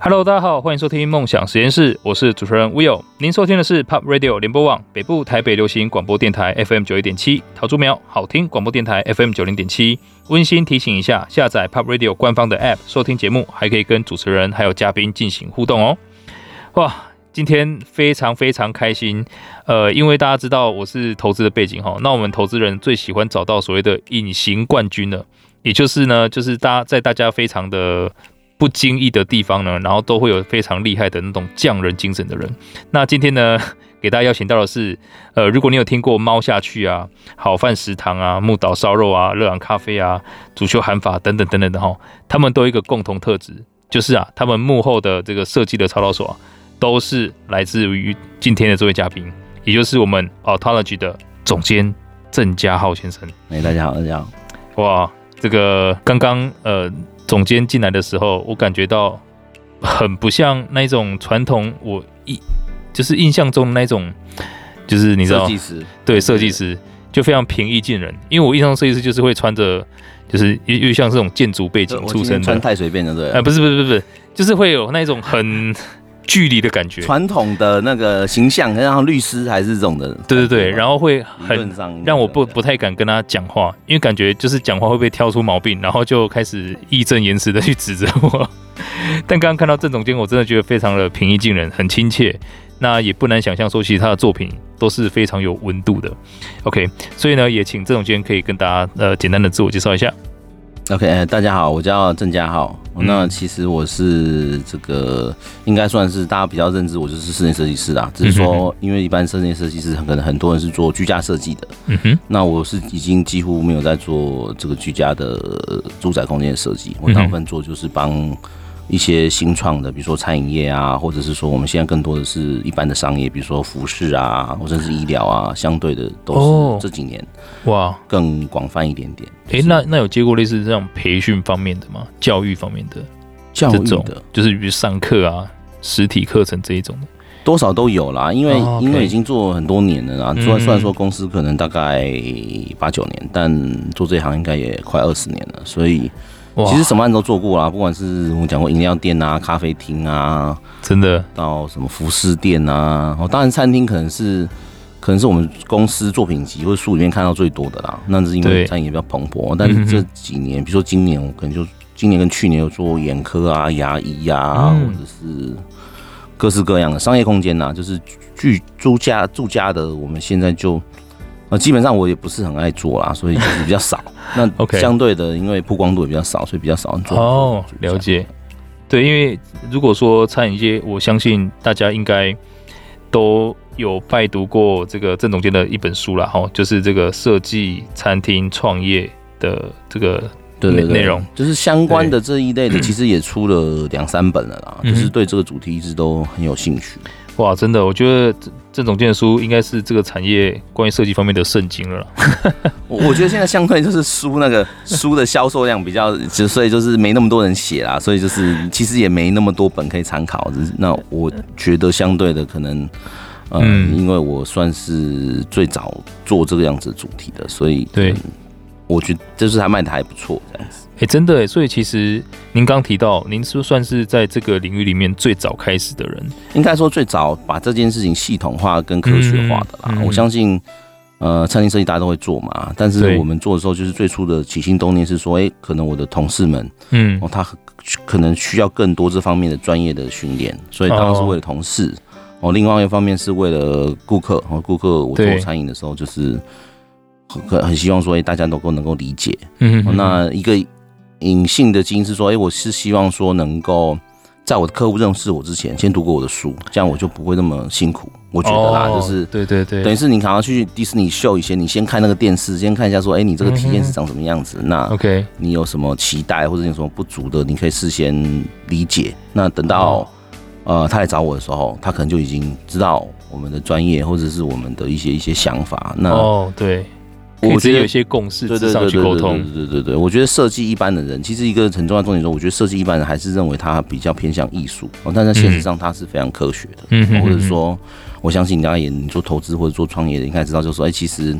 Hello，大家好，欢迎收听梦想实验室，我是主持人 Will。您收听的是 Pop Radio 联播网北部台北流行广播电台 FM 九一点七，桃竹苗好听广播电台 FM 九零点七。温馨提醒一下，下载 Pop Radio 官方的 App 收听节目，还可以跟主持人还有嘉宾进行互动哦。哇，今天非常非常开心，呃，因为大家知道我是投资的背景哈，那我们投资人最喜欢找到所谓的隐形冠军了，也就是呢，就是大家在大家非常的。不经意的地方呢，然后都会有非常厉害的那种匠人精神的人。那今天呢，给大家邀请到的是，呃，如果你有听过猫下去啊、好饭食堂啊、木岛烧肉啊、热朗咖啡啊、主修韩法等等等等的哈，他们都有一个共同特质，就是啊，他们幕后的这个设计的操刀手啊，都是来自于今天的这位嘉宾，也就是我们 Autology 的总监郑家浩先生。哎，大家好，大家好。哇，这个刚刚呃。总监进来的时候，我感觉到很不像那一种传统，我印就是印象中的那种，就是你知道，设计师对设计师就非常平易近人。因为我印象中设计师就是会穿着，就是又又像这种建筑背景出身的，穿太随便了，对？哎，不是不是不是不是，就是会有那种很。距离的感觉，传统的那个形象，像律师还是这种的，对对对，然后会很让我不不太敢跟他讲话，因为感觉就是讲话会被挑出毛病，然后就开始义正言辞的去指责我。但刚刚看到郑总监，我真的觉得非常的平易近人，很亲切。那也不难想象说，其实他的作品都是非常有温度的。OK，所以呢，也请郑总监可以跟大家呃简单的自我介绍一下。OK，大家好，我叫郑家浩。嗯、那其实我是这个应该算是大家比较认知，我就是室内设计师啦。只是说，因为一般室内设计师可能很多人是做居家设计的。嗯哼。那我是已经几乎没有在做这个居家的住宅空间的设计，我大部分做就是帮。一些新创的，比如说餐饮业啊，或者是说我们现在更多的是一般的商业，比如说服饰啊，或者是医疗啊，相对的都是这几年哇更广泛一点点。哎、哦，那那有接过类似这样培训方面的吗？教育方面的教育的，就是比如上课啊，实体课程这一种的，多少都有啦。因为、因为已经做很多年了啊，虽然虽然说公司可能大概八九年，但做这一行应该也快二十年了，所以。其实什么案都做过啦，不管是我们讲过饮料店啊、咖啡厅啊，真的到什么服饰店啊，哦，当然餐厅可能是可能是我们公司作品集或者书里面看到最多的啦。那是因为餐饮也比较蓬勃，但是这几年，比如说今年，我可能就今年跟去年有做眼科啊、牙医啊，或者是各式各样的商业空间呐，就是居住家住家的，我们现在就。呃，基本上我也不是很爱做啦，所以就是比较少。那 OK，相对的，因为曝光度也比较少，所以比较少人做。哦，了解。对，因为如果说餐饮界，我相信大家应该都有拜读过这个郑总监的一本书啦，哈，就是这个设计餐厅创业的这个对内内容，就是相关的这一类的，其实也出了两三本了啦，就是对这个主题一直都很有兴趣。哇，真的，我觉得郑总监的书应该是这个产业关于设计方面的圣经了。我我觉得现在相对就是书那个 书的销售量比较，就所以就是没那么多人写啦，所以就是其实也没那么多本可以参考。那我觉得相对的可能，嗯，因为我算是最早做这个样子主题的，所以对。我觉得就是他卖的还不错，这样子。哎，真的，所以其实您刚提到，您是算是在这个领域里面最早开始的人，应该说最早把这件事情系统化跟科学化的啦。我相信，呃，餐厅设计大家都会做嘛，但是我们做的时候，就是最初的起心动念是说，哎，可能我的同事们，嗯，哦他可能需要更多这方面的专业的训练，所以当然是为了同事。哦，另外一方面是为了顾客，哦，顾客我做餐饮的时候就是。很很希望说，哎，大家都够能够理解。嗯，那一个隐性的基因是说，哎，我是希望说能够在我的客户认识我之前，先读过我的书，这样我就不会那么辛苦。我觉得啦，就是对对对，等于是你可能去迪士尼秀以前，你先看那个电视，先看一下说，哎，你这个体验是长什么样子？那 OK，你有什么期待或者你有什么不足的，你可以事先理解。那等到呃他来找我的时候，他可能就已经知道我们的专业或者是我们的一些一些想法。那哦，对。我觉得有一些共识，对对对沟通。对对对对，我觉得设计一般的人，其实一个很重要的重点说，我觉得设计一般人还是认为他比较偏向艺术哦，但在现实上他是非常科学的。嗯，或者说，我相信大家也你做投资或者做创业的，应该知道就是说，哎，其实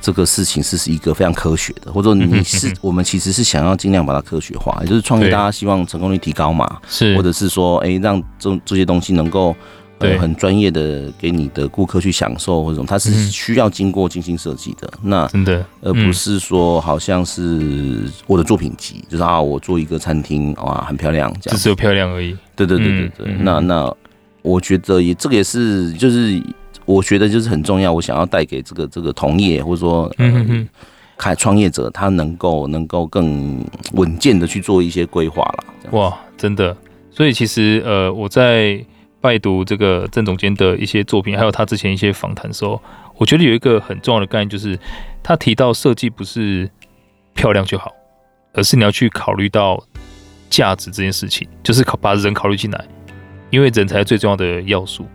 这个事情是是一个非常科学的，或者你是我们其实是想要尽量把它科学化，也就是创业大家希望成功率提高嘛，是，或者是说，哎，让这这些东西能够。对，很专业的给你的顾客去享受或者什么，它是需要经过精心设计的。那真的，而不是说好像是我的作品集，就是啊，我做一个餐厅哇，很漂亮，这样只有漂亮而已。对对对对对。那那我觉得也这个也是，就是我觉得就是很重要。我想要带给这个这个同业或者说嗯嗯，开创业者，他能够能够更稳健的去做一些规划了。哇，真的。所以其实呃，我在。拜读这个郑总监的一些作品，还有他之前一些访谈的时候，我觉得有一个很重要的概念，就是他提到设计不是漂亮就好，而是你要去考虑到价值这件事情，就是考把人考虑进来，因为人才是最重要的要素。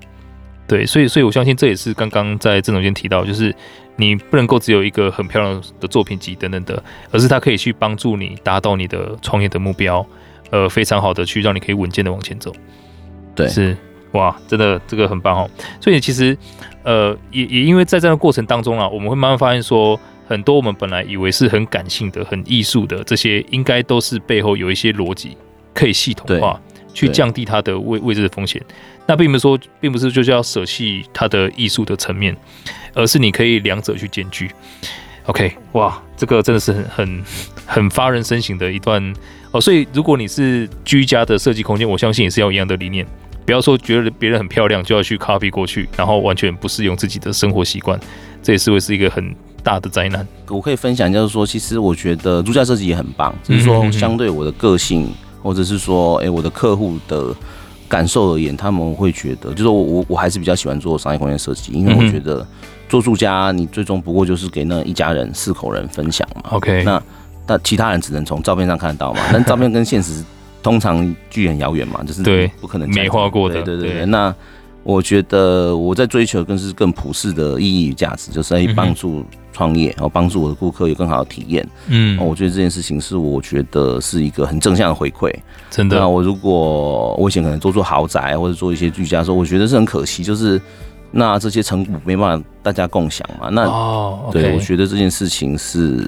对，所以，所以我相信这也是刚刚在郑总监提到，就是你不能够只有一个很漂亮的作品集等等的，而是它可以去帮助你达到你的创业的目标，呃，非常好的去让你可以稳健的往前走。对，是。哇，真的这个很棒哦！所以其实，呃，也也因为在这样的过程当中啊，我们会慢慢发现说，很多我们本来以为是很感性的、很艺术的这些，应该都是背后有一些逻辑可以系统化，去降低它的位位置的风险。那并不是说，并不是就是要舍弃它的艺术的层面，而是你可以两者去兼具。OK，哇，这个真的是很很很发人深省的一段哦。所以如果你是居家的设计空间，我相信也是要一样的理念。不要说觉得别人很漂亮就要去 copy 过去，然后完全不适用自己的生活习惯，这也是会是一个很大的灾难。我可以分享，就是说，其实我觉得住家设计也很棒，就是说，相对我的个性，或者是说，哎，我的客户的感受而言，他们会觉得，就是我我我还是比较喜欢做商业空间设计，因为我觉得做住家，你最终不过就是给那一家人四口人分享嘛。OK，那那其他人只能从照片上看得到嘛，但照片跟现实。通常距离很遥远嘛，就是对，不可能美化过的。对对对，对，那我觉得我在追求更是更普世的意义与价值，就是帮助创业，然后帮助我的顾客有更好的体验。嗯，我觉得这件事情是我觉得是一个很正向的回馈。真的，那我如果我以前可能做做豪宅或者做一些居家的时候，我觉得是很可惜，就是那这些成果没办法大家共享嘛。那哦对，我觉得这件事情是。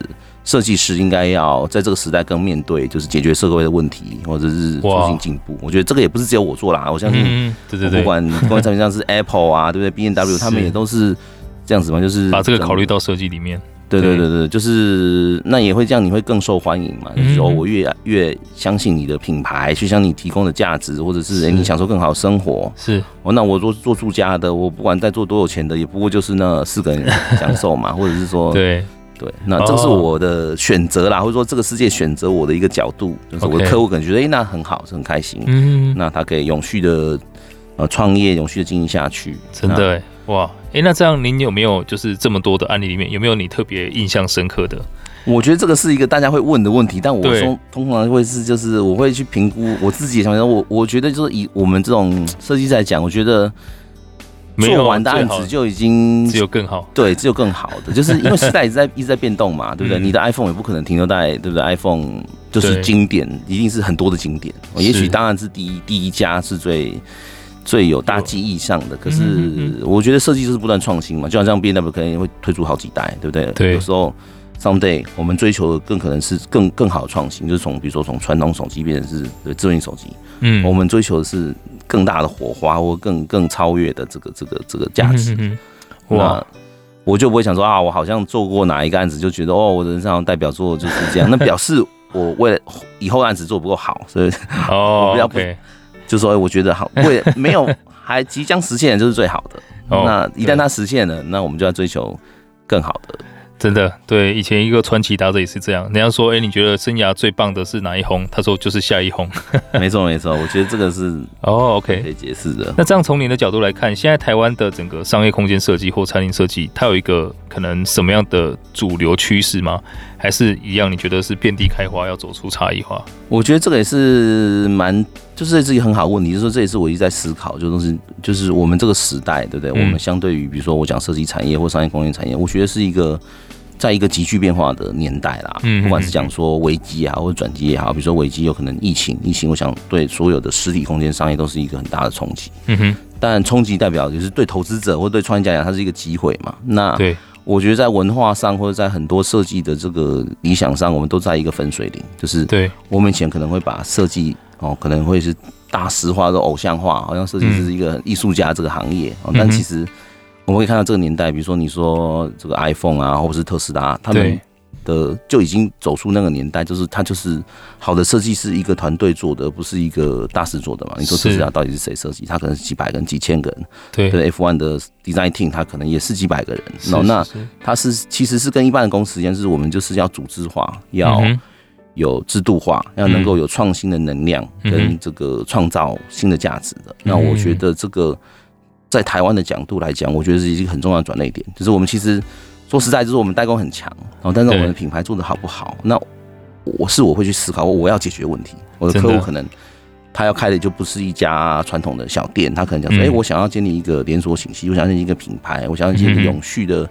设计师应该要在这个时代更面对，就是解决社会的问题，或者是促进进步。我觉得这个也不是只有我做啦，我相信，对对对，不管 不管产品上是 Apple 啊，对不对？B N W 他们也都是这样子嘛，就是把这个考虑到设计里面。对对对对，就是那也会这样，你会更受欢迎嘛？就是说我越越相信你的品牌，去向你提供的价值，或者是哎你享受更好的生活。是，哦，那我做做住家的，我不管再做多有钱的，也不过就是那四个人享受嘛，或者是说对。对，那这是我的选择啦，oh. 或者说这个世界选择我的一个角度，就是我的客户可能觉得，哎、欸，那很好，是很开心，嗯，那他可以永续的呃创业，永续的经营下去，真的，哇，哎、欸，那这样您有没有就是这么多的案例里面，有没有你特别印象深刻的？我觉得这个是一个大家会问的问题，但我说通常会是就是我会去评估我自己的想法，我我觉得就是以我们这种设计师来讲，我觉得。做完的案子就已经只有更好，对，只有更好的，就是因为时代一直在 一直在变动嘛，对不对？你的 iPhone 也不可能停留在，对不对？iPhone 就是经典，一定是很多的经典。也许当然是第一第一家是最最有大记忆上的，可是我觉得设计就是不断创新嘛，就好像 BMW 可能会推出好几代，对不对？对，有时候 someday 我们追求的更可能是更更好的创新，就是从比如说从传统手机变成是智能手机，嗯，我们追求的是。更大的火花，或更更超越的这个这个这个价值，嗯、哇！我就不会想说啊，我好像做过哪一个案子，就觉得哦，我的人生代表作就是这样。那表示我为了以后案子做不够好，所以哦，我不要不，就说我觉得好，为没有 还即将实现的就是最好的。那一旦它实现了，那我们就要追求更好的。真的，对，以前一个传奇打者也是这样。人家说，哎、欸，你觉得生涯最棒的是哪一轰？他说就是下一轰。没错，没错，我觉得这个是哦，OK，可以解释的。那这样从您的角度来看，现在台湾的整个商业空间设计或餐厅设计，它有一个可能什么样的主流趋势吗？还是一样？你觉得是遍地开花，要走出差异化？我觉得这个也是蛮，就是这是一个很好问题。就是说，这也是我一直在思考，就是就是我们这个时代，对不对？嗯、我们相对于比如说我讲设计产业或商业空间产业，我觉得是一个。在一个急剧变化的年代啦，不管是讲说危机也好，或者转机也好，比如说危机有可能疫情，疫情我想对所有的实体空间商业都是一个很大的冲击。嗯哼，但冲击代表就是对投资者或对创业家讲，它是一个机会嘛。那对。我觉得在文化上或者在很多设计的这个理想上，我们都在一个分水岭，就是对。我们以前可能会把设计哦，可能会是大师化、的偶像化，好像设计师是一个艺术家这个行业，嗯、但其实我们可以看到这个年代，比如说你说这个 iPhone 啊，或者是特斯拉，他们。的就已经走出那个年代，就是他就是好的设计是一个团队做的，不是一个大师做的嘛？你说特斯拉到底是谁设计？他可能是几百个人、几千个人。对，F1 的 design team 他可能也是几百个人。然后那他是其实是跟一般的公司一样，就是我们就是要组织化，要有制度化，要能够有创新的能量跟这个创造新的价值的。那我觉得这个在台湾的角度来讲，我觉得是一个很重要的转捩点，就是我们其实。说实在，就是我们代工很强，然后但是我们的品牌做的好不好？那我是我会去思考，我要解决问题。我的客户可能他要开的就不是一家传统的小店，他可能讲说：“哎，我想要建立一个连锁体系，我想要建立一个品牌，我想要建立一个永续的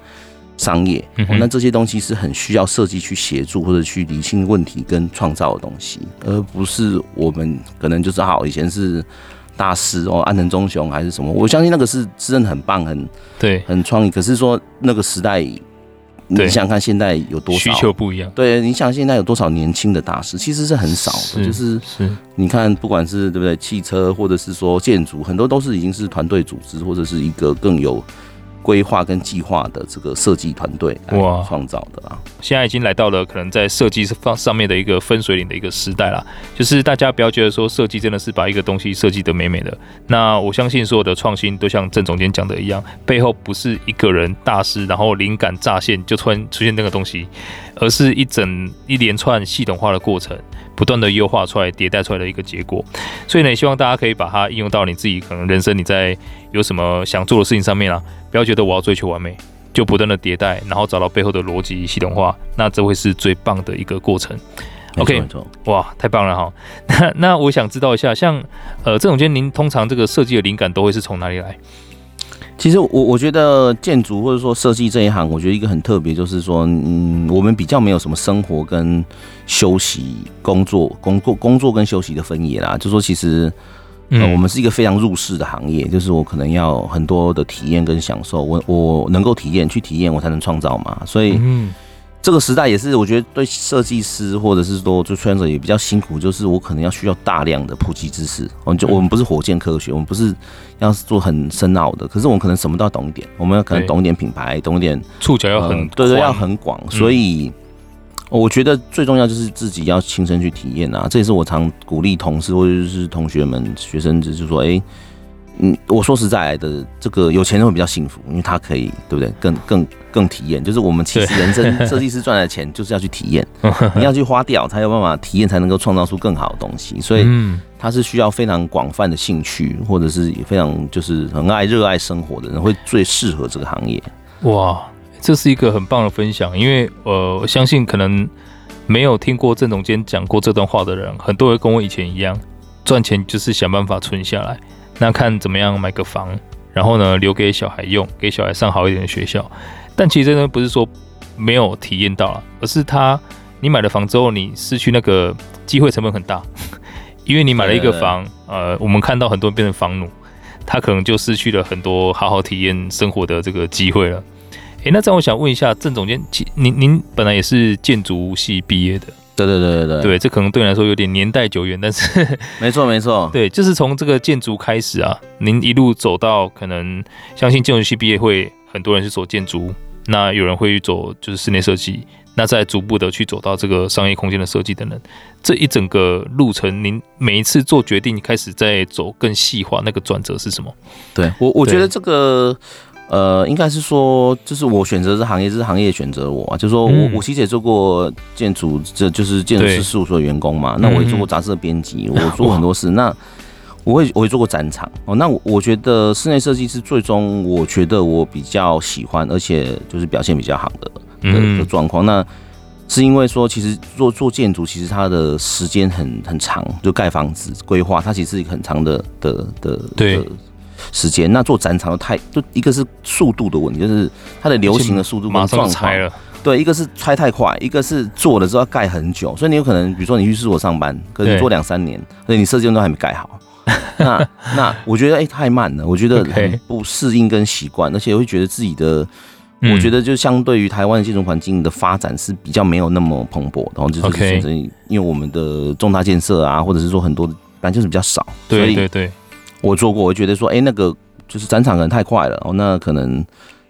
商业。”那这些东西是很需要设计去协助或者去理清问题跟创造的东西，而不是我们可能就是好以前是。大师哦，安藤忠雄还是什么？我相信那个是真的很棒，很对，很创意。可是说那个时代，你想想看现在有多少需求不一样？对，你想现在有多少年轻的大师？其实是很少的。就是是，你看，不管是对不对，汽车或者是说建筑，很多都是已经是团队组织，或者是一个更有。规划跟计划的这个设计团队哇，创造的啊，现在已经来到了可能在设计方上面的一个分水岭的一个时代了。就是大家不要觉得说设计真的是把一个东西设计得美美的。那我相信所有的创新都像郑总监讲的一样，背后不是一个人大师，然后灵感乍现就突然出现那个东西，而是一整一连串系统化的过程。不断的优化出来、迭代出来的一个结果，所以呢，也希望大家可以把它应用到你自己可能人生你在有什么想做的事情上面啊，不要觉得我要追求完美，就不断的迭代，然后找到背后的逻辑系统化，那这会是最棒的一个过程。OK，哇，太棒了哈！那那我想知道一下，像呃，郑总监，您通常这个设计的灵感都会是从哪里来？其实我我觉得建筑或者说设计这一行，我觉得一个很特别，就是说，嗯，我们比较没有什么生活跟休息、工作、工作、工作跟休息的分野啦。就说其实，呃，我们是一个非常入世的行业，就是我可能要很多的体验跟享受，我我能够体验去体验，我才能创造嘛。所以。嗯这个时代也是，我觉得对设计师或者是说做创作者也比较辛苦，就是我可能要需要大量的普及知识。我们就我们不是火箭科学，我们不是要做很深奥的，可是我们可能什么都要懂一点。我们要可能懂一点品牌，懂一点触角要很、呃、对对，要很广。所以我觉得最重要就是自己要亲身去体验啊。这也是我常鼓励同事或者是同学们、学生，就是说，哎。嗯，我说实在的，这个有钱人会比较幸福，因为他可以，对不对？更更更体验，就是我们其实人生 设计师赚的钱就是要去体验，你要去花掉才有办法体验，才能够创造出更好的东西。所以，他是需要非常广泛的兴趣，或者是非常就是很爱热爱生活的人，会最适合这个行业。哇，这是一个很棒的分享，因为呃，我相信可能没有听过郑总监讲过这段话的人，很多人跟我以前一样，赚钱就是想办法存下来。那看怎么样买个房，然后呢，留给小孩用，给小孩上好一点的学校。但其实呢，不是说没有体验到啊，而是他你买了房之后，你失去那个机会成本很大，因为你买了一个房，呃，我们看到很多人变成房奴，他可能就失去了很多好好体验生活的这个机会了。诶，那这样我想问一下郑总监，您您本来也是建筑系毕业的。对对对对对，对，这可能对你来说有点年代久远，但是没 错没错，对，就是从这个建筑开始啊，您一路走到可能相信建筑系毕业会很多人是走建筑，那有人会去走就是室内设计，那再逐步的去走到这个商业空间的设计等等，这一整个路程，您每一次做决定开始在走更细化，那个转折是什么？对我我觉得这个。呃，应该是说，就是我选择这行业，这是行业选择我啊。就是说我，我我其实也做过建筑，这就是建筑师事务所的员工嘛。那我也做过杂志的编辑，我做过很多事。那我会我会做过展场哦。那我我觉得室内设计是最终，我觉得我比较喜欢，而且就是表现比较好的的的状况。那是因为说，其实做做建筑，其实它的时间很很长，就盖房子规划，它其实是一个很长的的的对。时间，那做展场的太就一个是速度的问题，就是它的流行的速度马上拆了。对，一个是拆太快，一个是做了之后要盖很久，所以你有可能，比如说你去试我上班，可能你做两三年，所以你设计都还没盖好。那那我觉得哎、欸、太慢了，我觉得很不适应跟习惯，而且会觉得自己的嗯、我觉得就相对于台湾的建筑环境的发展是比较没有那么蓬勃，然后就是 Okay 因为我们的重大建设啊，或者是说很多的，反正就是比较少。对对对，我做过，我觉得说，哎、欸，那个就是展场可能太快了，哦，那可能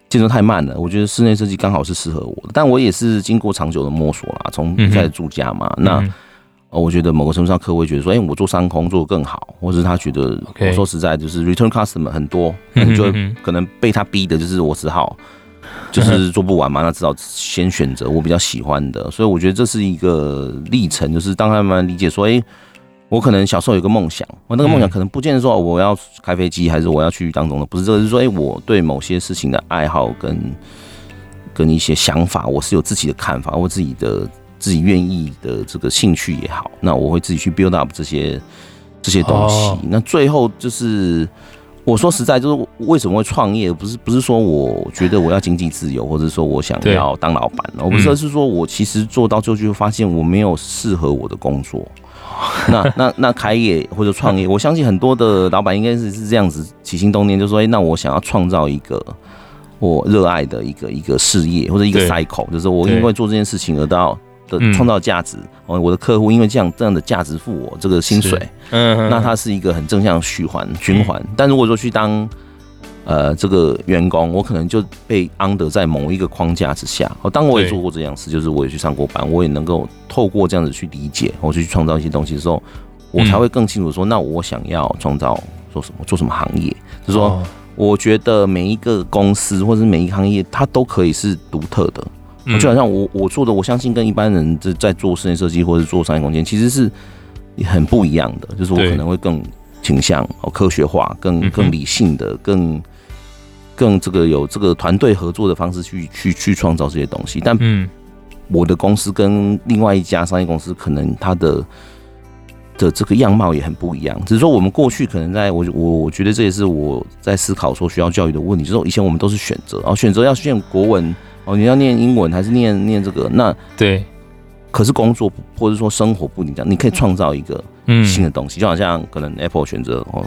建筑太慢了。我觉得室内设计刚好是适合我的，但我也是经过长久的摸索啦，从一开始住家嘛，嗯、那。我觉得某个程度上，客户会觉得说，哎、欸，我做商空做得更好，或者是他觉得.我说实在，就是 return customer 很多，你就可能被他逼的，就是我只好就是做不完嘛，那只好先选择我比较喜欢的。所以我觉得这是一个历程，就是当他慢慢理解说，哎、欸，我可能小时候有个梦想，我那个梦想可能不见得说我要开飞机，还是我要去当总统，不是这个，是说，哎、欸，我对某些事情的爱好跟跟一些想法，我是有自己的看法，我自己的。自己愿意的这个兴趣也好，那我会自己去 build up 这些这些东西。Oh. 那最后就是我说实在，就是为什么会创业？不是不是说我觉得我要经济自由，或者说我想要当老板，我不是，而是说我其实做到最后就会发现我没有适合我的工作。那那那开业或者创业，我相信很多的老板应该是是这样子起心动念，就说：哎，那我想要创造一个我热爱的一个一个事业或者一个 cycle，就是我因为做这件事情而到。的创造价值哦，我的客户因为这样这样的价值付我这个薪水，嗯，那它是一个很正向循环循环。但如果说去当呃这个员工，我可能就被 under 在某一个框架之下。哦，当我也做过这样事，就是我也去上过班，我也能够透过这样子去理解，我去创造一些东西的时候，我才会更清楚说，那我想要创造做什么，做什么行业。就是说，我觉得每一个公司或者是每一个行业，它都可以是独特的。就好像我我做的，我相信跟一般人在在做室内设计或者做商业空间，其实是很不一样的。就是我可能会更倾向哦科学化，更更理性的，更更这个有这个团队合作的方式去去去创造这些东西。但嗯，我的公司跟另外一家商业公司，可能它的的这个样貌也很不一样。只是说我们过去可能在我我我觉得这也是我在思考说学校教育的问题。就是说以前我们都是选择，然后选择要念国文。哦，你要念英文还是念念这个？那对，可是工作或者说生活不一样，你可以创造一个新的东西，嗯、就好像可能 Apple 选择哦，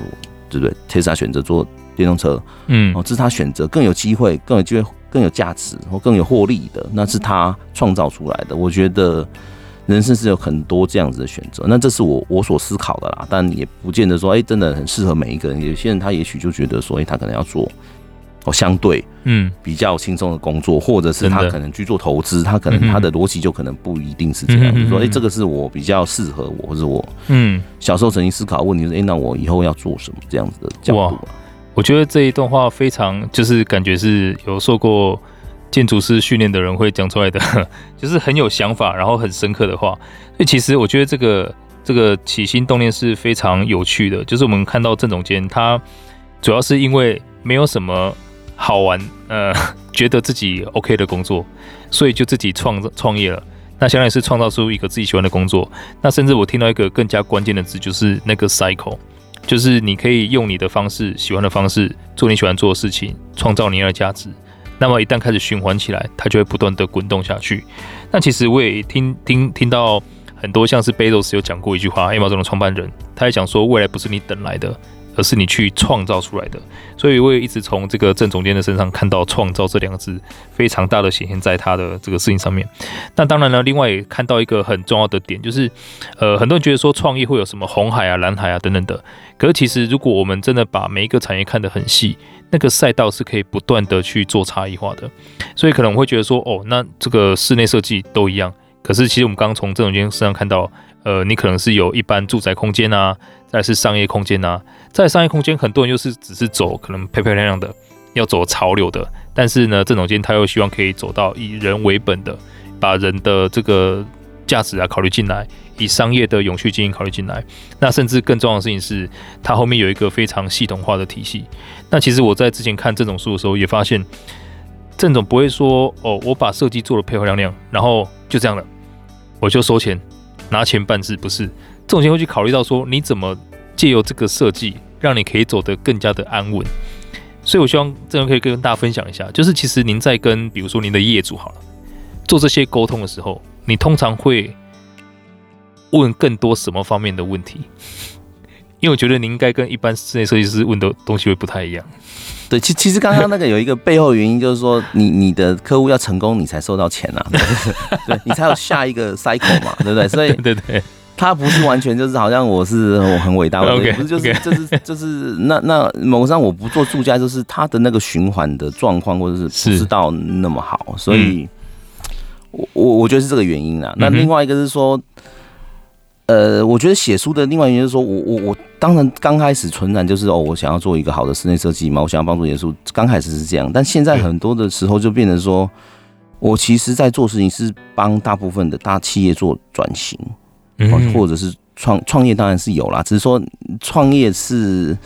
对不对？Tesla 选择做电动车，嗯，哦，这是他选择更有机会、更有机会、更有价值或更有获利的，那是他创造出来的。我觉得人生是有很多这样子的选择，那这是我我所思考的啦，但也不见得说，哎、欸，真的很适合每一个人。有些人他也许就觉得说，哎、欸，他可能要做。哦，相对嗯比较轻松的工作，或者是他可能去做投资，他可能他的逻辑就可能不一定是这样。比如说，哎，这个是我比较适合我，或者我嗯小时候曾经思考问题是，哎，那我以后要做什么这样子的角度。我觉得这一段话非常，就是感觉是有受过建筑师训练的人会讲出来的，就是很有想法，然后很深刻的话。所以其实我觉得这个这个起心动念是非常有趣的，就是我们看到郑总监他主要是因为没有什么。好玩，呃，觉得自己 OK 的工作，所以就自己创创业了。那相当于是创造出一个自己喜欢的工作。那甚至我听到一个更加关键的字，就是那个 cycle，就是你可以用你的方式，喜欢的方式做你喜欢做的事情，创造你的价值。那么一旦开始循环起来，它就会不断的滚动下去。那其实我也听听听到很多，像是 Bezos 有讲过一句话，Amazon 的创办人，他也讲说，未来不是你等来的。而是你去创造出来的，所以我也一直从这个郑总监的身上看到“创造”这两个字非常大的显现在他的这个事情上面。那当然呢，另外也看到一个很重要的点，就是呃，很多人觉得说创业会有什么红海啊、蓝海啊等等的，可是其实如果我们真的把每一个产业看得很细，那个赛道是可以不断的去做差异化的。所以可能我会觉得说，哦，那这个室内设计都一样，可是其实我们刚刚从郑总监身上看到，呃，你可能是有一般住宅空间啊。再是商业空间呐，在商业空间，很多人又是只是走可能漂漂亮亮的，要走潮流的。但是呢，郑总监他又希望可以走到以人为本的，把人的这个价值啊考虑进来，以商业的永续经营考虑进来。那甚至更重要的事情是，他后面有一个非常系统化的体系。那其实我在之前看这种书的时候，也发现郑总不会说哦，我把设计做的漂漂亮亮，然后就这样了，我就收钱拿钱办事，不是。总监会去考虑到说，你怎么借由这个设计，让你可以走得更加的安稳。所以，我希望这样可以跟大家分享一下，就是其实您在跟比如说您的业主好了做这些沟通的时候，你通常会问更多什么方面的问题？因为我觉得您应该跟一般室内设计师问的东西会不太一样。对，其其实刚刚那个有一个背后原因，就是说你你的客户要成功，你才收到钱啊，对，你才有下一个 cycle 嘛，对不对？所以 对对，他不是完全就是好像我是我很伟大，对 不是就是就是就是那那某上我不做助教，就是他的那个循环的状况或者是不知道那么好，所以我我我觉得是这个原因啊。那另外一个是说。呃，我觉得写书的另外一原因就是说，我我我当然刚开始纯然就是哦，我想要做一个好的室内设计嘛，我想要帮助耶稣，刚开始是这样，但现在很多的时候就变成说，我其实在做事情是帮大部分的大企业做转型，或者是创创业，当然是有啦，只是说创业是。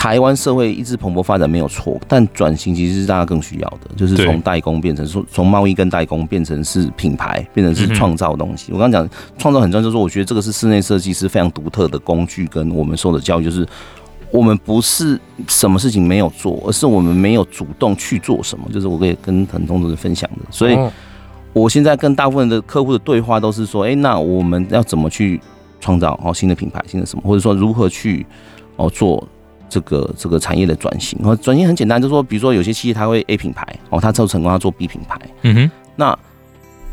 台湾社会一直蓬勃发展没有错，但转型其实是大家更需要的，就是从代工变成从从贸易跟代工变成是品牌，变成是创造东西。我刚刚讲创造很重要，就是说我觉得这个是室内设计师非常独特的工具，跟我们受的教育就是，我们不是什么事情没有做，而是我们没有主动去做什么。就是我可以跟很多人分享的，所以我现在跟大部分的客户的对话都是说，哎，那我们要怎么去创造哦新的品牌，新的什么，或者说如何去哦做。这个这个产业的转型，然后转型很简单，就是说，比如说有些企业它会 A 品牌哦，它之后成功，它做 B 品牌，嗯哼，那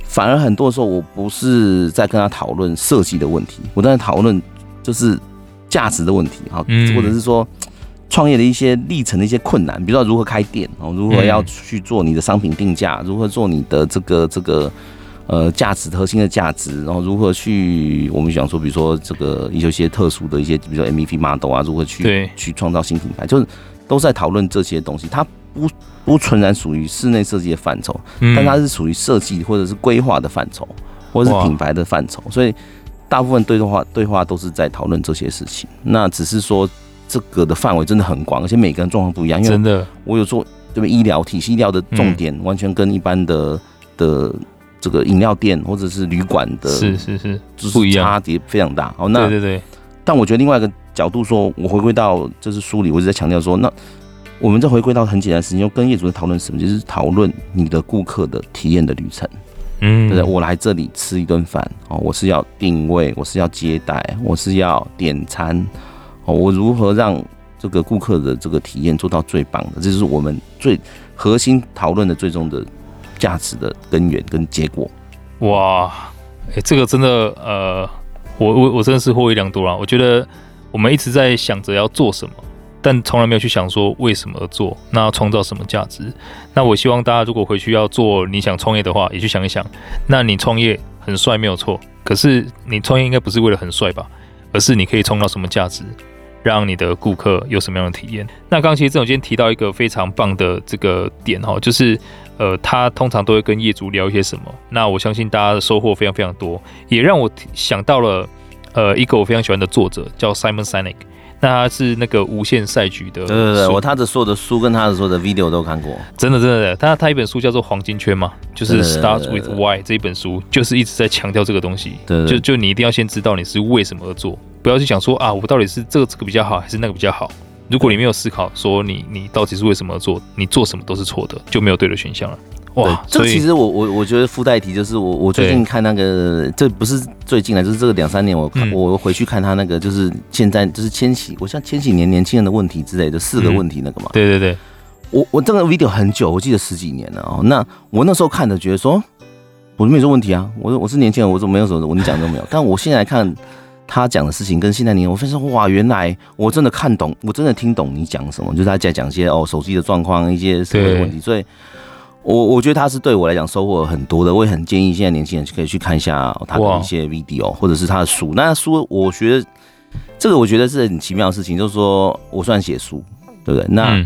反而很多时候我不是在跟他讨论设计的问题，我在讨论就是价值的问题哈，或者是说创业的一些历程的一些困难，比如说如何开店哦，如何要去做你的商品定价，如何做你的这个这个。呃，价值核心的价值，然后如何去？我们想说，比如说这个有些特殊的一些，比如说 MVP model 啊，如何去去创造新品牌，就是都在讨论这些东西。它不不纯然属于室内设计的范畴，但它是属于设计或者是规划的范畴，或者是品牌的范畴。所以大部分对话对话都是在讨论这些事情。那只是说这个的范围真的很广，而且每个人状况不一样。因为真的，我有做对不对？医疗体系医疗的重点完全跟一般的的。这个饮料店或者是旅馆的，是是是，就是差别非常大。哦，那对对对。但我觉得另外一个角度说，我回归到就是书里，我一直在强调说，那我们再回归到很简单的事情，就跟业主在讨论什么，就是讨论你的顾客的体验的旅程。嗯，对？我来这里吃一顿饭哦，我是要定位，我是要接待，我是要点餐哦，我如何让这个顾客的这个体验做到最棒的？这就是我们最核心讨论的最终的。价值的根源跟结果，哇，哎、这个真的，呃，我我我真的是获益良多啊！我觉得我们一直在想着要做什么，但从来没有去想说为什么而做，那要创造什么价值。那我希望大家如果回去要做你想创业的话，也去想一想。那你创业很帅没有错，可是你创业应该不是为了很帅吧，而是你可以创造什么价值，让你的顾客有什么样的体验。那刚其实郑总监提到一个非常棒的这个点哈，就是。呃，他通常都会跟业主聊一些什么？那我相信大家的收获非常非常多，也让我想到了呃一个我非常喜欢的作者叫 Simon Sinek，那他是那个无限赛局的，对对对，我他的所有的书跟他的所有的 video 都看过，真的真的，他他一本书叫做黄金圈嘛，就是 Starts with Why 这一本书就是一直在强调这个东西，对，对，对，就就你一定要先知道你是为什么而做，不要去想说啊我到底是这个这个比较好还是那个比较好。如果你没有思考说你你到底是为什么做，你做什么都是错的，就没有对的选项了。哇，这其实我我我觉得附带题就是我我最近看那个，这不是最近了，就是这个两三年我看我回去看他那个，就是现在就是千禧，我像千禧年年轻人的问题之类的四个问题那个嘛。对对对，我我这个 video 很久，我记得十几年了哦。那我那时候看的觉得说，我没有这问题啊，我我是年轻人，我怎么没有什么我你讲都没有。但我现在看。他讲的事情跟现在你，我发现哇，原来我真的看懂，我真的听懂你讲什么，就是他在讲一些哦手机的状况，一些社会的问题，所以我我觉得他是对我来讲收获很多的，我也很建议现在年轻人可以去看一下他的一些 video 或者是他的书。那书我觉得这个我觉得是很奇妙的事情，就是说我算写书，对不对？那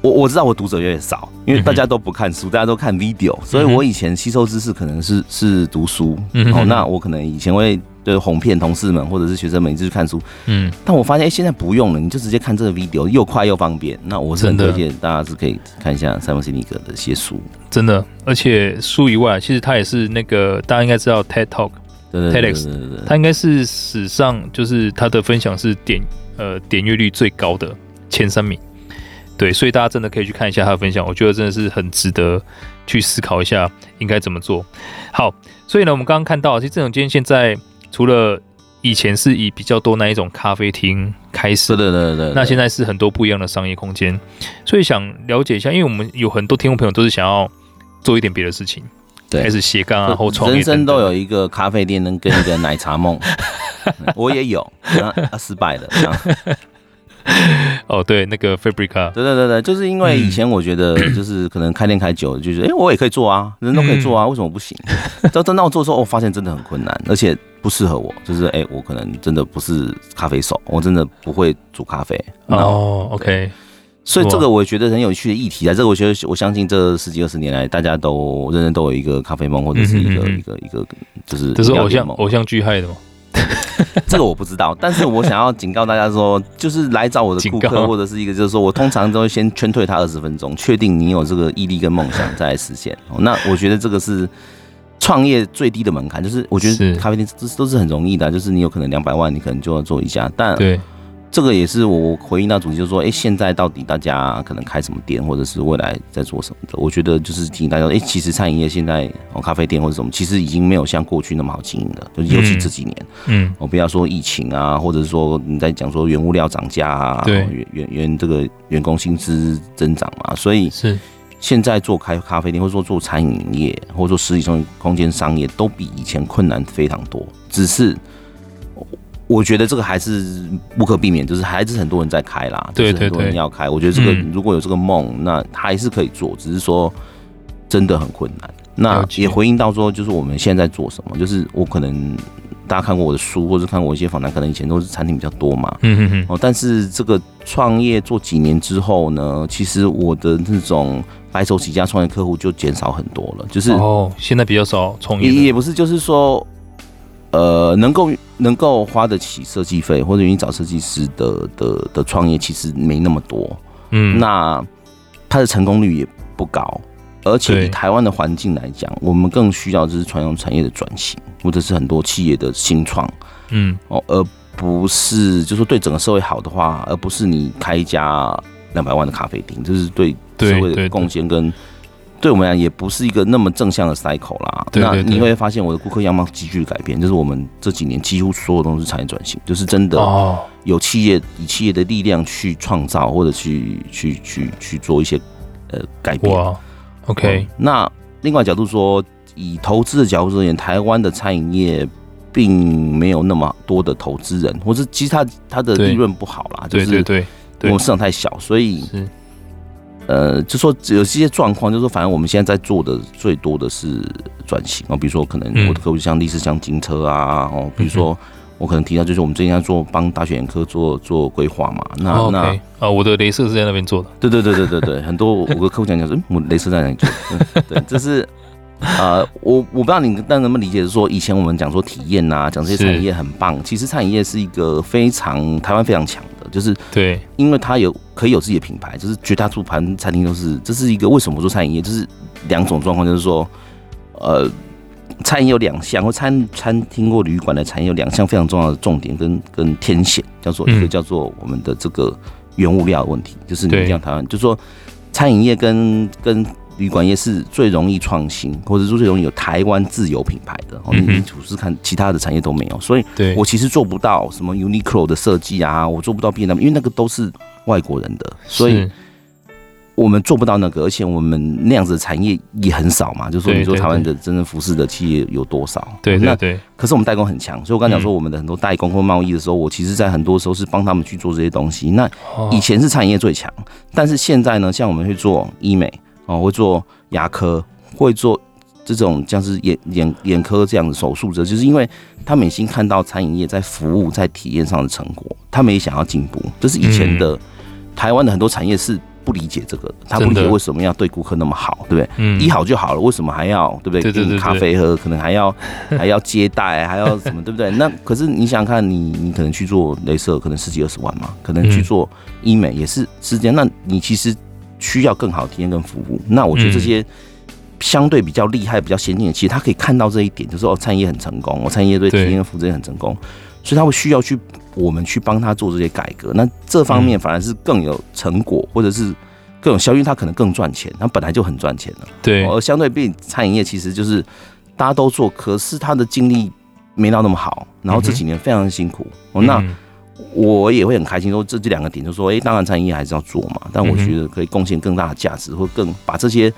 我我知道我读者有点少，因为大家都不看书，大家都看 video，所以我以前吸收知识可能是是读书，哦，那我可能以前会。就是哄骗同事们或者是学生们一直去看书，嗯，但我发现哎、欸，现在不用了，你就直接看这个 video，又快又方便。那我是很推荐大家是可以看一下塞缪斯尼格的一些书，真的。而且书以外，其实他也是那个大家应该知道 TED Talk，对对对，TEDx，他应该是史上就是他的分享是点呃点阅率最高的前三名。对，所以大家真的可以去看一下他的分享，我觉得真的是很值得去思考一下应该怎么做。好，所以呢，我们刚刚看到，其实这种今天现在。除了以前是以比较多那一种咖啡厅开始，对对对对。那现在是很多不一样的商业空间，所以想了解一下，因为我们有很多听众朋友都是想要做一点别的事情，对，开始斜杠啊，或创业。人生都有一个咖啡店，能跟一个奶茶梦，我也有，啊，失败了。哦，对，那个 Fabrica，对对对对，就是因为以前我觉得，就是可能开店开久了，就是哎，我也可以做啊，人都可以做啊，为什么不行？到真到我做的时候，我发现真的很困难，而且不适合我，就是哎，我可能真的不是咖啡手，我真的不会煮咖啡。哦，OK，所以这个我觉得很有趣的议题啊，这个我觉得我相信这十几二十年来，大家都人人都有一个咖啡梦，或者是一个一个一个，就是这是偶像偶像剧害的吗？这个我不知道，但是我想要警告大家说，就是来找我的顾客或者是一个，就是说我通常都会先劝退他二十分钟，确定你有这个毅力跟梦想再来实现。那我觉得这个是创业最低的门槛，就是我觉得咖啡店这都是很容易的，就是你有可能两百万，你可能就要做一家，但对。这个也是我回应到主题，就是说，哎，现在到底大家可能开什么店，或者是未来在做什么的？我觉得就是提醒大家，哎，其实餐饮业现在哦，咖啡店或者什么，其实已经没有像过去那么好经营了，就尤其这几年，嗯，我不要说疫情啊，或者是说你在讲说原物料涨价啊，对，原原原这个员工薪资增长嘛，所以是现在做开咖啡店，或者说做餐饮业，或者说实体生空间商业，都比以前困难非常多，只是。我觉得这个还是不可避免，就是还是很多人在开啦，对是很多人要开。我觉得这个如果有这个梦，那还是可以做，只是说真的很困难。那也回应到说，就是我们现在做什么，就是我可能大家看过我的书，或者看过一些访谈，可能以前都是餐厅比较多嘛，嗯嗯嗯。哦，但是这个创业做几年之后呢，其实我的那种白手起家创业客户就减少很多了，就是哦，现在比较少创业，也也不是，就是说。呃，能够能够花得起设计费或者愿意找设计师的的的创业，其实没那么多。嗯，那它的成功率也不高，而且以台湾的环境来讲，我们更需要就是传统产业的转型，或者是很多企业的新创。嗯，哦，而不是就是说对整个社会好的话，而不是你开一家两百万的咖啡厅，就是对社会的贡献跟。对我们来讲也不是一个那么正向的 cycle 啦。对对对，那你会发现我的顾客样貌急剧改变，就是我们这几年几乎所有东西产业转型，就是真的有企业以企业的力量去创造或者去去去去做一些呃改变。，OK。那另外角度说，以投资的角度而言，台湾的餐饮业并没有那么多的投资人，或者其实它它的利润不好啦，就是对对对，我们市场太小，所以。呃，就说有些状况，就是说，反正我们现在在做的最多的是转型哦，比如说可能我的客户像类似像金车啊，哦，比如说我可能提到就是我们最近在做帮大学眼科做做规划嘛，那、哦 okay、那啊，我的镭射是在那边做的，对对对对对对，很多我跟客户讲讲说，我镭射在哪里做，对，这是呃，我我不知道你但能不能理解，是说以前我们讲说体验啊，讲这些产业很棒，其实餐饮业是一个非常台湾非常强的。就是对，因为它有可以有自己的品牌，就是绝大多数盘餐厅都是，这是一个为什么做餐饮业，就是两种状况，就是说，呃，餐饮有两项，或餐餐厅或旅馆的产业有两项非常重要的重点跟跟天险，叫做一个叫做我们的这个原物料的问题，就是你这样台湾，就是说餐饮业跟跟。旅馆业是最容易创新，或者说最容易有台湾自有品牌的。你你只是看其他的产业都没有，所以我其实做不到什么 Uniqlo 的设计啊，我做不到 B&M，因为那个都是外国人的，所以我们做不到那个。而且我们那样子的产业也很少嘛，就是说你说台湾的真正服饰的企业有多少？对对对。可是我们代工很强，所以我刚才讲说我们的很多代工或贸易的时候，我其实在很多时候是帮他们去做这些东西。那以前是产业最强，但是现在呢，像我们去做医美。哦，会做牙科，会做这种像是眼眼眼科这样的手术者，就是因为他们已经看到餐饮业在服务在体验上的成果，他们也想要进步。这是以前的台湾的很多产业是不理解这个的，他不理解为什么要对顾客那么好，对不对？嗯，医好就好了，为什么还要对不对？给你咖啡喝，可能还要还要接待，还要什么，对不对？那可是你想想看，你你可能去做镭射，可能十几二十万嘛，可能去做医美也是是这样，那你其实。需要更好的体验跟服务，那我觉得这些相对比较厉害、比较先进的，其实他可以看到这一点，就是说哦，餐饮业很成功，我餐饮业对体验跟服务也很成功，所以他会需要去我们去帮他做这些改革。那这方面反而是更有成果，或者是更有效率，他可能更赚钱，他本来就很赚钱了。对，而相对比餐饮业其实就是大家都做，可是他的精力没到那么好，然后这几年非常辛苦，哦、嗯，那我也会很开心说这这两个点，就是说，哎、欸，当然餐饮业还是要做嘛，但我觉得可以贡献更大的价值，或更把这些，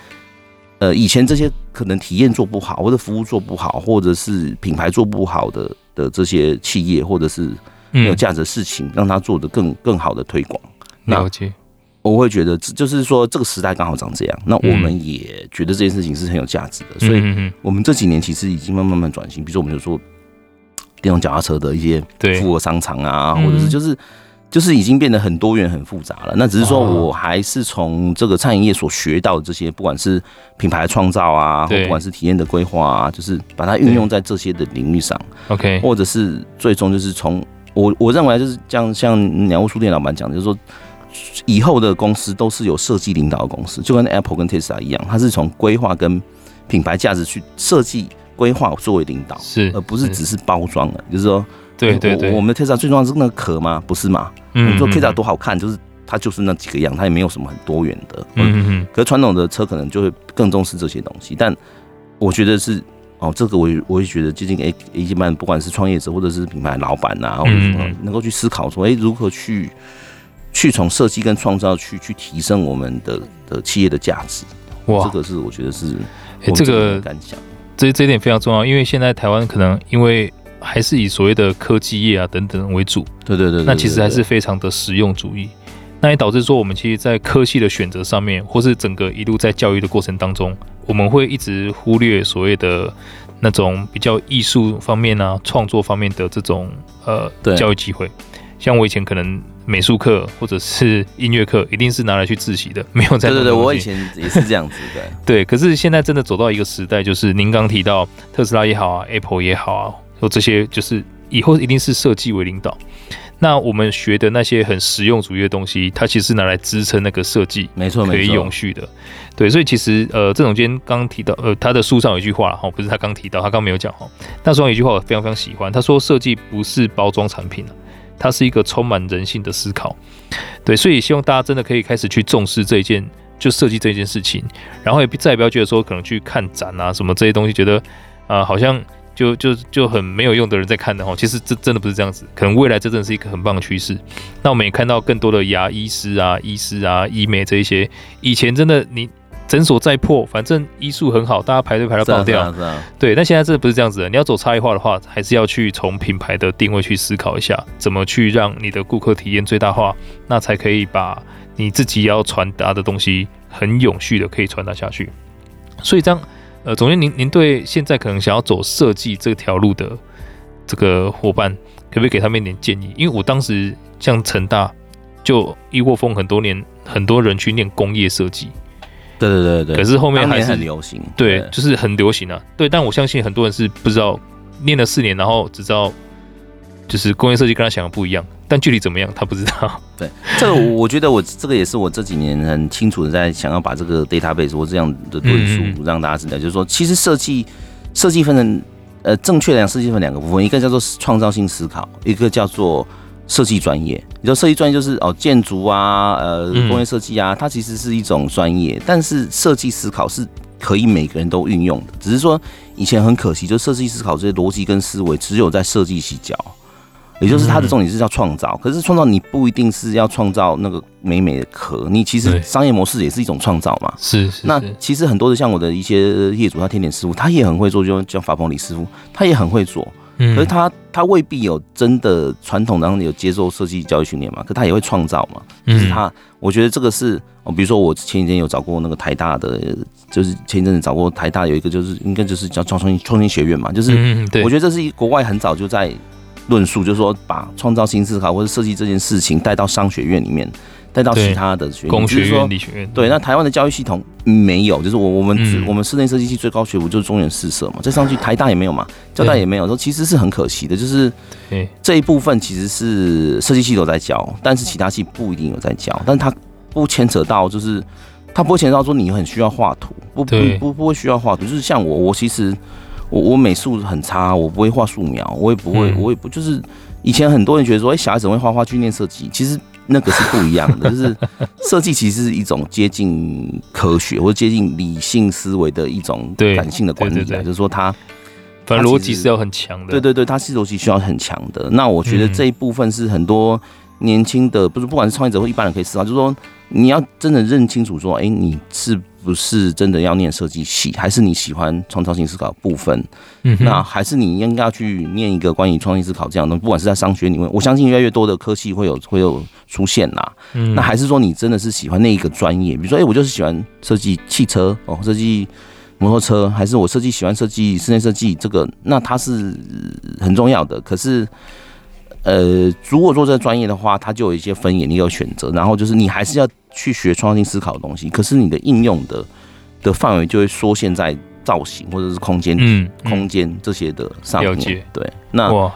呃，以前这些可能体验做不好，或者服务做不好，或者是品牌做不好的的这些企业，或者是没有价值的事情，让它做的更更好的推广。了解。我会觉得，就是说这个时代刚好长这样，那我们也觉得这件事情是很有价值的，所以我们这几年其实已经慢慢慢转型。比如说，我们就说电动脚踏车的一些复合商场啊，或者是就是就是已经变得很多元、很复杂了。那只是说我还是从这个餐饮业所学到的这些，不管是品牌创造啊，或不管是体验的规划啊，就是把它运用在这些的领域上。OK，或者是最终就是从我我认为就是这样，像鸟屋书店老板讲的，就是说。以后的公司都是有设计领导的公司，就跟 Apple 跟 Tesla 一样，它是从规划跟品牌价值去设计规划作为领导，是而不是只是包装的。就是说，对对对，我们的 Tesla 最重要是那个壳吗？不是嘛？嗯，你说 Tesla 多好看，就是它就是那几个样，它也没有什么很多元的。嗯嗯。可是传统的车可能就会更重视这些东西，但我觉得是哦，这个我我也觉得最近 A A，级班不管是创业者或者是品牌老板呐，或者什么，能够去思考说，哎，如何去。去从设计跟创造去去提升我们的的企业的价值，哇，这个是我觉得是我这个感想，这这一点非常重要，因为现在台湾可能因为还是以所谓的科技业啊等等为主，对对对，那其实还是非常的实用主义，那也导致说我们其实，在科系的选择上面，或是整个一路在教育的过程当中，我们会一直忽略所谓的那种比较艺术方面啊、创作方面的这种呃教育机会，像我以前可能。美术课或者是音乐课，一定是拿来去自习的，没有在。对对对，我以前也是这样子的。对，可是现在真的走到一个时代，就是您刚提到特斯拉也好啊，Apple 也好啊，说这些就是以后一定是设计为领导。那我们学的那些很实用主义的东西，它其实是拿来支撑那个设计，没错，可以永续的。对，所以其实呃，郑总监刚提到，呃，他的书上有一句话哈，不是他刚提到，他刚没有讲哈。那书上有一句话我非常非常喜欢，他说设计不是包装产品。它是一个充满人性的思考，对，所以希望大家真的可以开始去重视这一件，就设计这件事情，然后也再也不要觉得说可能去看展啊什么这些东西，觉得啊、好像就就就很没有用的人在看的哈，其实这真的不是这样子，可能未来这真的是一个很棒的趋势。那我们也看到更多的牙医师啊、医师啊、医美这一些，以前真的你。诊所再破，反正医术很好，大家排队排到爆掉。是啊，是啊。对，但现在真的不是这样子的。你要走差异化的话，还是要去从品牌的定位去思考一下，怎么去让你的顾客体验最大化，那才可以把你自己要传达的东西很永续的可以传达下去。所以这样，呃，总监您您对现在可能想要走设计这条路的这个伙伴，可不可以给他们一点建议？因为我当时像成大就一窝蜂很多年，很多人去念工业设计。对对对对，可是后面还是很流行，对，就是很流行啊。对，但我相信很多人是不知道，念了四年，然后只知道就是工业设计跟他想的不一样，但具体怎么样他不知道。对，这个我觉得我这个也是我这几年很清楚的在想要把这个 database 或这样的论述让大家知道，就是说其实设计设计分成呃正确的讲设计分两个部分，一个叫做创造性思考，一个叫做。设计专业，你说设计专业就是哦，建筑啊，呃，工业设计啊，它其实是一种专业，但是设计思考是可以每个人都运用的，只是说以前很可惜，就设计思考这些逻辑跟思维只有在设计系教，也就是它的重点是要创造，可是创造你不一定是要创造那个美美的壳，你其实商业模式也是一种创造嘛，是是。那其实很多的像我的一些业主，他天点师傅，他也很会做，就像法鹏李师傅，他也很会做。可是他他未必有真的传统当中有接受设计教育训练嘛？可他也会创造嘛？就是他，我觉得这个是，哦，比如说我前几天有找过那个台大的，就是前一阵子找过台大有一个，就是应该就是叫创新创新学院嘛，就是我觉得这是一国外很早就在论述，就是说把创造性思考或者设计这件事情带到商学院里面。带到其他的学院，工学院、理学院。对，那台湾的教育系统没有，就是我我们、嗯、我们室内设计系最高学府就是中原四社嘛，再上去台大也没有嘛，交大也没有，说其实是很可惜的，就是这一部分其实是设计系都在教，但是其他系不一定有在教，但是它不牵扯到，就是它不会牵扯到说你很需要画图，不不不不会需要画图，就是像我，我其实我我美术很差，我不会画素描，我也不会，我也不就是以前很多人觉得说，哎，小孩子会画画去念设计，其实。那个是不一样的，就是设计其实是一种接近科学或者接近理性思维的一种感性的管理啊，就是说它反正逻辑是要很强的。对对对，它是逻辑需要很强的。那我觉得这一部分是很多年轻的，不是不管是创业者或一般人可以思考，就是说你要真的认清楚说，哎，你是。不是真的要念设计系，还是你喜欢创造性思考部分？嗯，那还是你应该要去念一个关于创新思考这样的，不管是在商学里面，我相信越来越多的科系会有会有出现啦。嗯，那还是说你真的是喜欢那一个专业？比如说，哎，我就是喜欢设计汽车哦，设计摩托车，还是我设计喜欢设计室内设计这个？那它是很重要的。可是，呃，如果做这个专业的话，它就有一些分野，你有选择。然后就是你还是要。去学创新思考的东西，可是你的应用的的范围就会缩限在造型或者是空间，嗯，空间这些的上面。对，那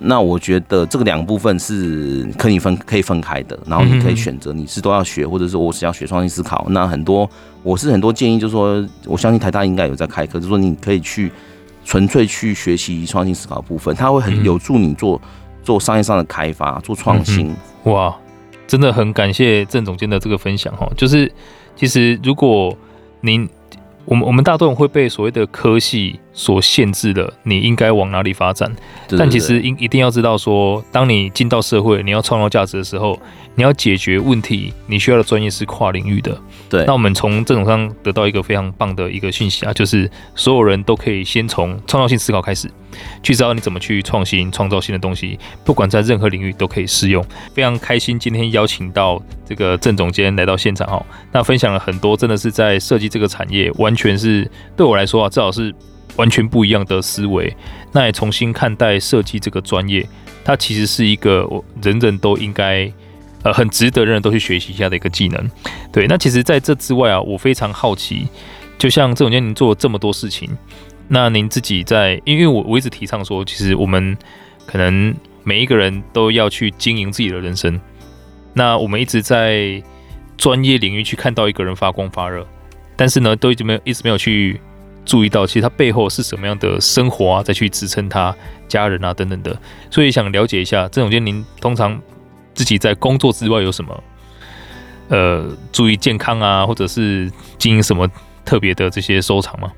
那我觉得这个两部分是可以分可以分开的，然后你可以选择你是都要学，或者是我是要学创新思考。那很多我是很多建议，就是说我相信台大应该有在开课，就是说你可以去纯粹去学习创新思考的部分，它会很有助你做做商业上的开发，做创新。哇。真的很感谢郑总监的这个分享哈，就是其实如果您我们我们大多人会被所谓的科系所限制的，你应该往哪里发展？但其实应一定要知道说，当你进到社会，你要创造价值的时候，你要解决问题，你需要的专业是跨领域的。对，那我们从这种上得到一个非常棒的一个讯息啊，就是所有人都可以先从创造性思考开始，去知道你怎么去创新、创造新的东西，不管在任何领域都可以适用。非常开心今天邀请到这个郑总监来到现场哦，那分享了很多，真的是在设计这个产业，完全是对我来说啊，至少是完全不一样的思维。那也重新看待设计这个专业，它其实是一个我人人都应该。呃，很值得人人都去学习一下的一个技能。对，那其实在这之外啊，我非常好奇，就像郑总监您做了这么多事情，那您自己在，因为我我一直提倡说，其实我们可能每一个人都要去经营自己的人生。那我们一直在专业领域去看到一个人发光发热，但是呢，都一直没有一直没有去注意到，其实他背后是什么样的生活啊，再去支撑他家人啊等等的。所以想了解一下，郑总监您通常。自己在工作之外有什么？呃，注意健康啊，或者是经营什么特别的这些收藏吗？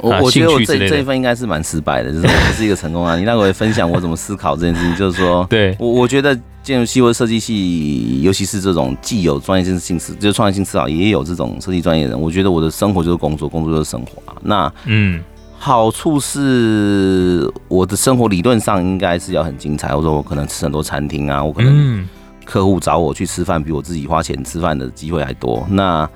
我我觉得我这这一份应该是蛮失败的，就是我不是一个成功啊。你那个分享我怎么思考这件事情，就是说，对我我觉得建筑系或设计系，尤其是这种既有专业性性思，就是创业性思考，也有这种设计专业的人，我觉得我的生活就是工作，工作就是生活啊。那嗯。好处是，我的生活理论上应该是要很精彩。我说我可能吃很多餐厅啊，我可能客户找我去吃饭，比我自己花钱吃饭的机会还多。那，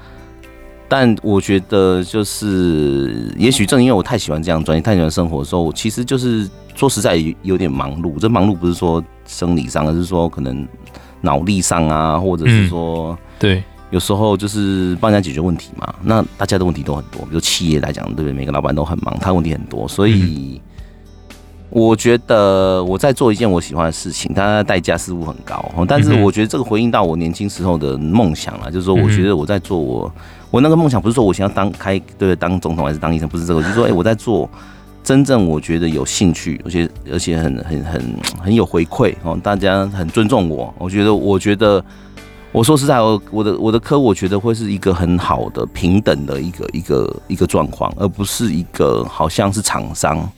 但我觉得就是，也许正因为我太喜欢这样专业，太喜欢生活的时候，其实就是说实在有点忙碌。这忙碌不是说生理上，而是说可能脑力上啊，或者是说对。有时候就是帮人家解决问题嘛，那大家的问题都很多，比如企业来讲，对不对？每个老板都很忙，他问题很多，所以我觉得我在做一件我喜欢的事情，但它的代价似乎很高。但是我觉得这个回应到我年轻时候的梦想了，就是说，我觉得我在做我我那个梦想，不是说我想要当开对？当总统还是当医生，不是这个，就是说，哎，我在做真正我觉得有兴趣，而且而且很很很很有回馈哦，大家很尊重我，我觉得我觉得。我说实在，我我的我的科，我觉得会是一个很好的平等的一个一个一个状况，而不是一个好像是厂商。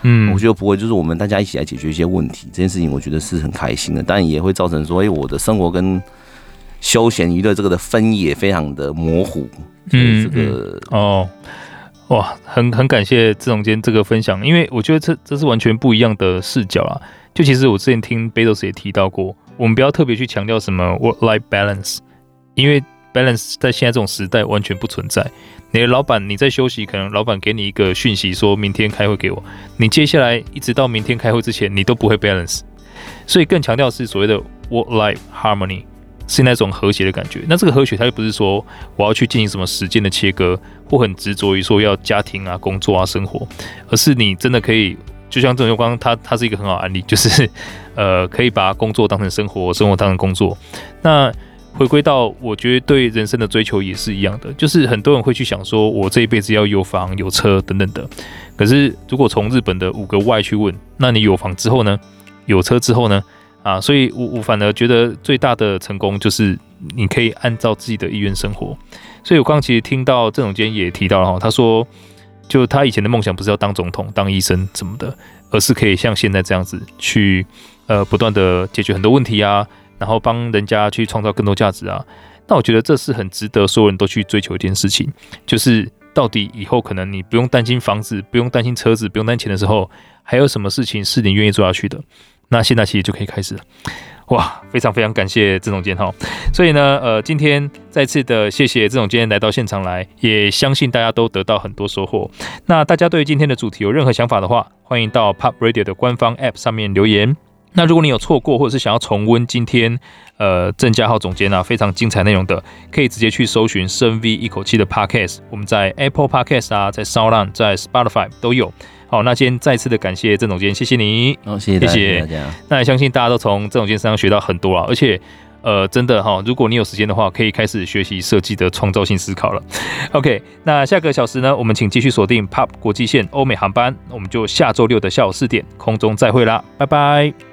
嗯，我觉得不会，就是我们大家一起来解决一些问题，这件事情我觉得是很开心的，但也会造成说，哎，我的生活跟休闲娱乐这个的分野非常的模糊。嗯，这个哦，哇，很很感谢志总监这个分享，因为我觉得这这是完全不一样的视角啊。就其实我之前听贝多斯也提到过。我们不要特别去强调什么 work-life balance，因为 balance 在现在这种时代完全不存在。你的老板你在休息，可能老板给你一个讯息，说明天开会给我，你接下来一直到明天开会之前，你都不会 balance。所以更强调是所谓的 work-life harmony，是那种和谐的感觉。那这个和谐，它又不是说我要去进行什么时间的切割，或很执着于说要家庭啊、工作啊、生活，而是你真的可以。就像郑永光，他他是一个很好的案例，就是，呃，可以把工作当成生活，生活当成工作。那回归到，我觉得对人生的追求也是一样的，就是很多人会去想说，我这一辈子要有房有车等等的。可是如果从日本的五个 Y 去问，那你有房之后呢？有车之后呢？啊，所以我我反而觉得最大的成功就是你可以按照自己的意愿生活。所以我刚刚其实听到郑总监也提到了哈，他说。就他以前的梦想不是要当总统、当医生什么的，而是可以像现在这样子去呃不断的解决很多问题啊，然后帮人家去创造更多价值啊。那我觉得这是很值得所有人都去追求一件事情，就是到底以后可能你不用担心房子、不用担心车子、不用担心钱的时候，还有什么事情是你愿意做下去的？那现在其实就可以开始了。哇，非常非常感谢郑总监哈。所以呢，呃，今天再次的谢谢郑总监来到现场来，也相信大家都得到很多收获。那大家对于今天的主题有任何想法的话，欢迎到 POP Radio 的官方 App 上面留言。那如果你有错过，或者是想要重温今天呃郑家浩总监啊非常精彩内容的，可以直接去搜寻深 V 一口气的 Podcast，我们在 Apple Podcast 啊，在 SoundOn，在 Spotify 都有。好，那今天再次的感谢郑总监，谢谢你，哦，谢谢大家，谢谢大家。那也相信大家都从郑总监身上学到很多啊，而且呃真的哈，如果你有时间的话，可以开始学习设计的创造性思考了。OK，那下个小时呢，我们请继续锁定 POP 国际线欧美航班，我们就下周六的下午四点空中再会啦，拜拜。